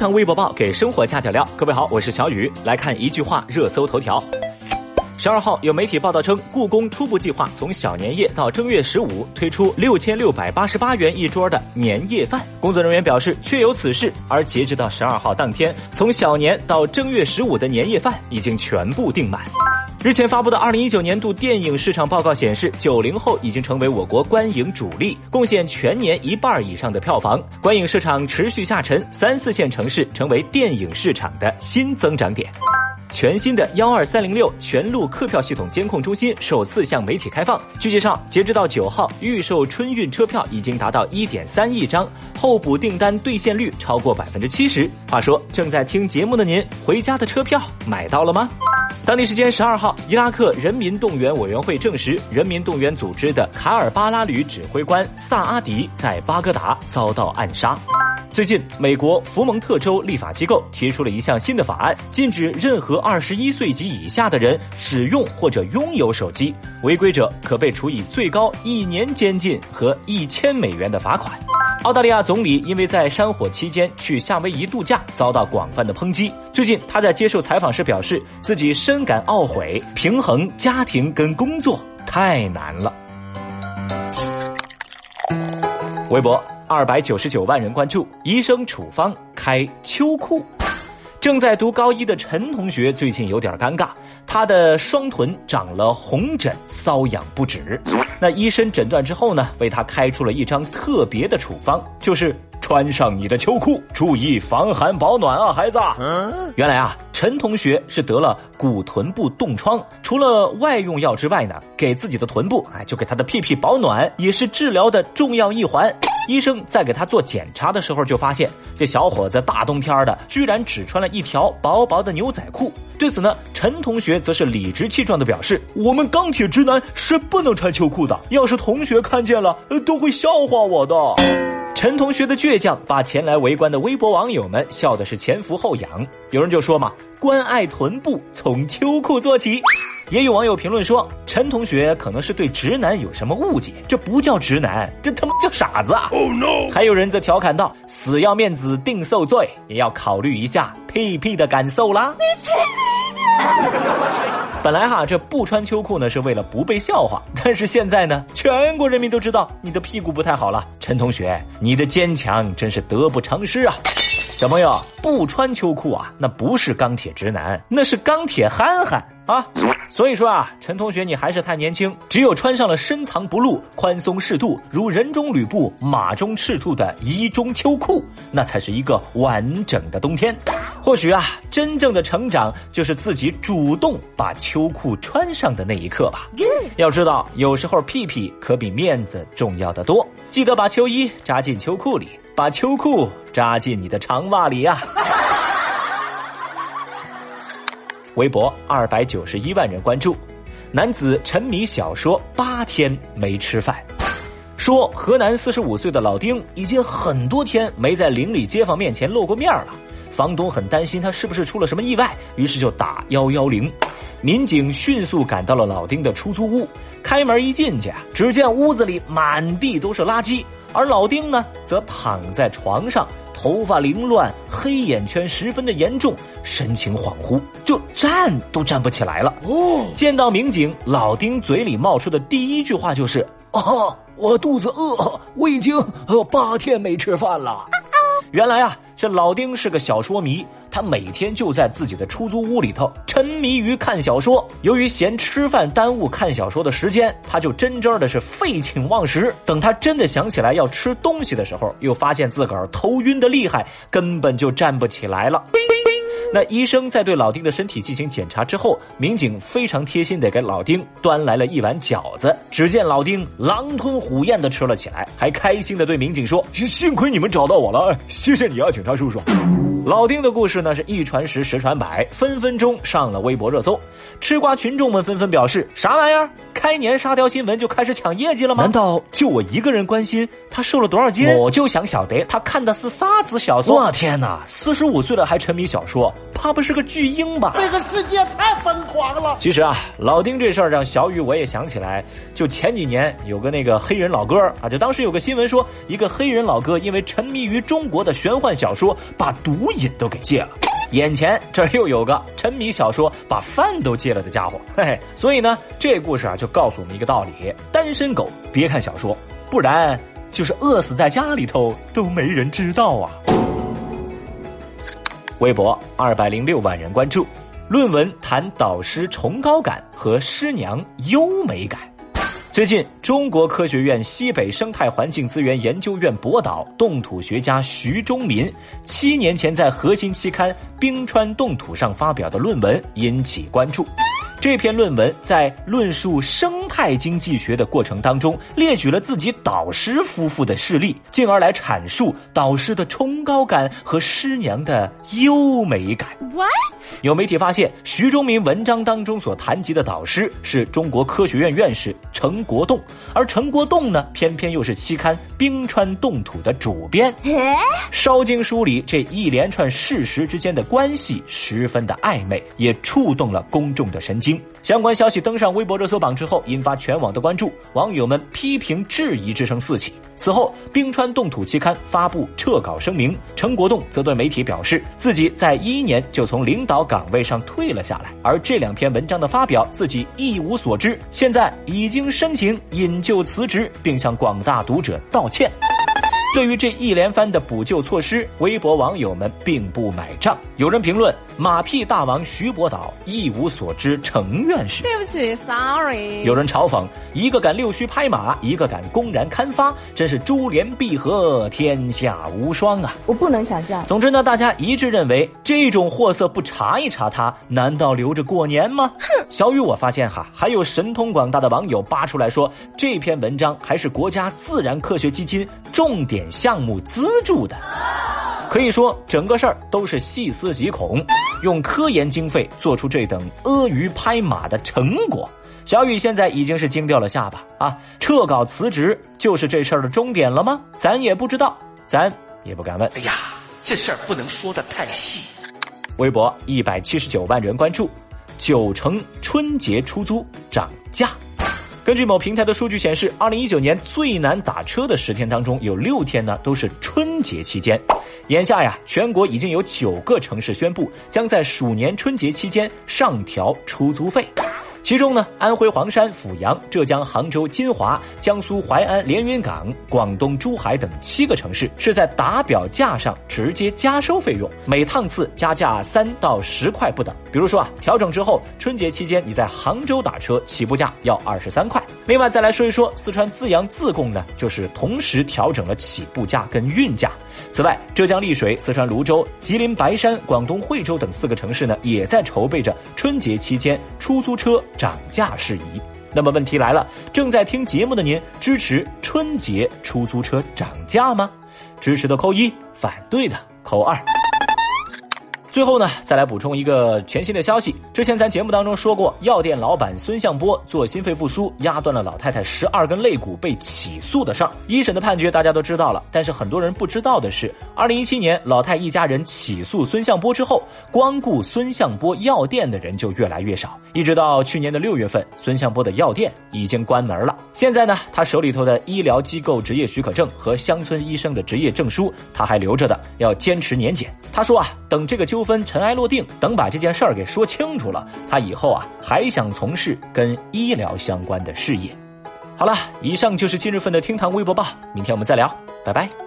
堂微博报给生活加点料。各位好，我是小雨，来看一句话热搜头条。十二号，有媒体报道称，故宫初步计划从小年夜到正月十五推出六千六百八十八元一桌的年夜饭。工作人员表示，确有此事。而截止到十二号当天，从小年到正月十五的年夜饭已经全部订满。日前发布的二零一九年度电影市场报告显示，九零后已经成为我国观影主力，贡献全年一半以上的票房。观影市场持续下沉，三四线城市成为电影市场的新增长点。全新的幺二三零六全路客票系统监控中心首次向媒体开放。据介绍，截止到九号，预售春运车票已经达到一点三亿张，候补订单兑现率超过百分之七十。话说，正在听节目的您，回家的车票买到了吗？当地时间十二号，伊拉克人民动员委员会证实，人民动员组织的卡尔巴拉旅指挥官萨阿迪在巴格达遭到暗杀。最近，美国福蒙特州立法机构提出了一项新的法案，禁止任何二十一岁及以下的人使用或者拥有手机，违规者可被处以最高一年监禁和一千美元的罚款。澳大利亚总理因为在山火期间去夏威夷度假，遭到广泛的抨击。最近，他在接受采访时表示，自己深感懊悔，平衡家庭跟工作太难了。微博。二百九十九万人关注，医生处方开秋裤。正在读高一的陈同学最近有点尴尬，他的双臀长了红疹，瘙痒不止。那医生诊断之后呢，为他开出了一张特别的处方，就是穿上你的秋裤，注意防寒保暖啊，孩子。原来啊，陈同学是得了骨臀部冻疮，除了外用药之外呢，给自己的臀部，哎，就给他的屁屁保暖，也是治疗的重要一环。医生在给他做检查的时候，就发现这小伙子大冬天的，居然只穿了一条薄薄的牛仔裤。对此呢，陈同学则是理直气壮的表示：“我们钢铁直男是不能穿秋裤的，要是同学看见了，都会笑话我的。”陈同学的倔强，把前来围观的微博网友们笑的是前俯后仰。有人就说嘛：“关爱臀部，从秋裤做起。”也有网友评论说，陈同学可能是对直男有什么误解，这不叫直男，这他妈叫傻子啊！Oh no！还有人则调侃道：“死要面子定受罪，也要考虑一下屁屁的感受啦。”你去你的！本来哈，这不穿秋裤呢是为了不被笑话，但是现在呢，全国人民都知道你的屁股不太好了。陈同学，你的坚强真是得不偿失啊！小朋友不穿秋裤啊，那不是钢铁直男，那是钢铁憨憨啊！所以说啊，陈同学你还是太年轻，只有穿上了深藏不露、宽松适度、如人中吕布、马中赤兔的衣中秋裤，那才是一个完整的冬天。或许啊，真正的成长就是自己主动把秋裤穿上的那一刻吧。要知道，有时候屁屁可比面子重要的多。记得把秋衣扎进秋裤里。把秋裤扎进你的长袜里呀！微博二百九十一万人关注，男子沉迷小说八天没吃饭，说河南四十五岁的老丁已经很多天没在邻里街坊面前露过面了，房东很担心他是不是出了什么意外，于是就打幺幺零，民警迅速赶到了老丁的出租屋，开门一进去，只见屋子里满地都是垃圾。而老丁呢，则躺在床上，头发凌乱，黑眼圈十分的严重，神情恍惚，就站都站不起来了。哦，见到民警，老丁嘴里冒出的第一句话就是：“哦，我肚子饿，我已经呃八天没吃饭了。”原来啊，这老丁是个小说迷，他每天就在自己的出租屋里头沉迷于看小说。由于嫌吃饭耽误看小说的时间，他就真真的是废寝忘食。等他真的想起来要吃东西的时候，又发现自个儿头晕的厉害，根本就站不起来了。那医生在对老丁的身体进行检查之后，民警非常贴心的给老丁端来了一碗饺子。只见老丁狼吞虎咽的吃了起来，还开心的对民警说：“幸亏你们找到我了，谢谢你啊，警察叔叔。”老丁的故事呢是一传十，十传百，分分钟上了微博热搜。吃瓜群众们纷纷表示：“啥玩意儿？开年沙雕新闻就开始抢业绩了吗？难道就我一个人关心他瘦了多少斤？我就想晓得他看的是啥子小说。我天哪，四十五岁了还沉迷小说。”怕不是个巨婴吧？这个世界太疯狂了。其实啊，老丁这事儿让小雨我也想起来，就前几年有个那个黑人老哥啊，就当时有个新闻说，一个黑人老哥因为沉迷于中国的玄幻小说，把毒瘾都给戒了。眼前这又有个沉迷小说把饭都戒了的家伙，嘿嘿。所以呢，这故事啊就告诉我们一个道理：单身狗别看小说，不然就是饿死在家里头都没人知道啊。微博二百零六万人关注，论文谈导师崇高感和师娘优美感。最近，中国科学院西北生态环境资源研究院博导、冻土学家徐忠民七年前在核心期刊《冰川冻土》上发表的论文引起关注。这篇论文在论述生态经济学的过程当中，列举了自己导师夫妇的事例，进而来阐述导师的崇高感和师娘的优美感。What？有媒体发现，徐忠明文章当中所谈及的导师是中国科学院院士陈国栋，而陈国栋呢，偏偏又是期刊《冰川冻土》的主编。烧经书里这一连串事实之间的关系十分的暧昧，也触动了公众的神经。相关消息登上微博热搜榜之后，引发全网的关注，网友们批评质疑之声四起。此后，冰川冻土期刊发布撤稿声明，陈国栋则对媒体表示，自己在一一年就从领导岗位上退了下来，而这两篇文章的发表自己一无所知，现在已经申请引咎辞职，并向广大读者道歉。对于这一连番的补救措施，微博网友们并不买账。有人评论：“马屁大王徐博导一无所知，成院士。”对不起，sorry。有人嘲讽：“一个敢溜须拍马，一个敢公然刊发，真是珠联璧合，天下无双啊！”我不能想象。总之呢，大家一致认为，这种货色不查一查，他难道留着过年吗？哼！小雨，我发现哈，还有神通广大的网友扒出来说，这篇文章还是国家自然科学基金重点。项目资助的，可以说整个事儿都是细思极恐，用科研经费做出这等阿谀拍马的成果。小雨现在已经是惊掉了下巴啊！撤稿辞职就是这事儿的终点了吗？咱也不知道，咱也不敢问。哎呀，这事儿不能说的太细。微博一百七十九万人关注，九成春节出租涨价。根据某平台的数据显示，二零一九年最难打车的十天当中，有六天呢都是春节期间。眼下呀，全国已经有九个城市宣布将在鼠年春节期间上调出租费。其中呢，安徽黄山、阜阳、浙江杭州、金华、江苏淮安、连云港、广东珠海等七个城市是在打表价上直接加收费用，每趟次加价三到十块不等。比如说啊，调整之后，春节期间你在杭州打车起步价要二十三块。另外再来说一说四川资阳自贡呢，就是同时调整了起步价跟运价。此外，浙江丽水、四川泸州、吉林白山、广东惠州等四个城市呢，也在筹备着春节期间出租车涨价事宜。那么问题来了，正在听节目的您，支持春节出租车涨价吗？支持的扣一，反对的扣二。最后呢，再来补充一个全新的消息。之前咱节目当中说过，药店老板孙向波做心肺复苏压断了老太太十二根肋骨被起诉的事儿，一审的判决大家都知道了。但是很多人不知道的是，二零一七年老太一家人起诉孙向波之后，光顾孙向波药店的人就越来越少，一直到去年的六月份，孙向波的药店已经关门了。现在呢，他手里头的医疗机构执业许可证和乡村医生的执业证书他还留着的，要坚持年检。他说啊，等这个纠纠纷尘埃落定，等把这件事儿给说清楚了，他以后啊还想从事跟医疗相关的事业。好了，以上就是今日份的厅堂微博报，明天我们再聊，拜拜。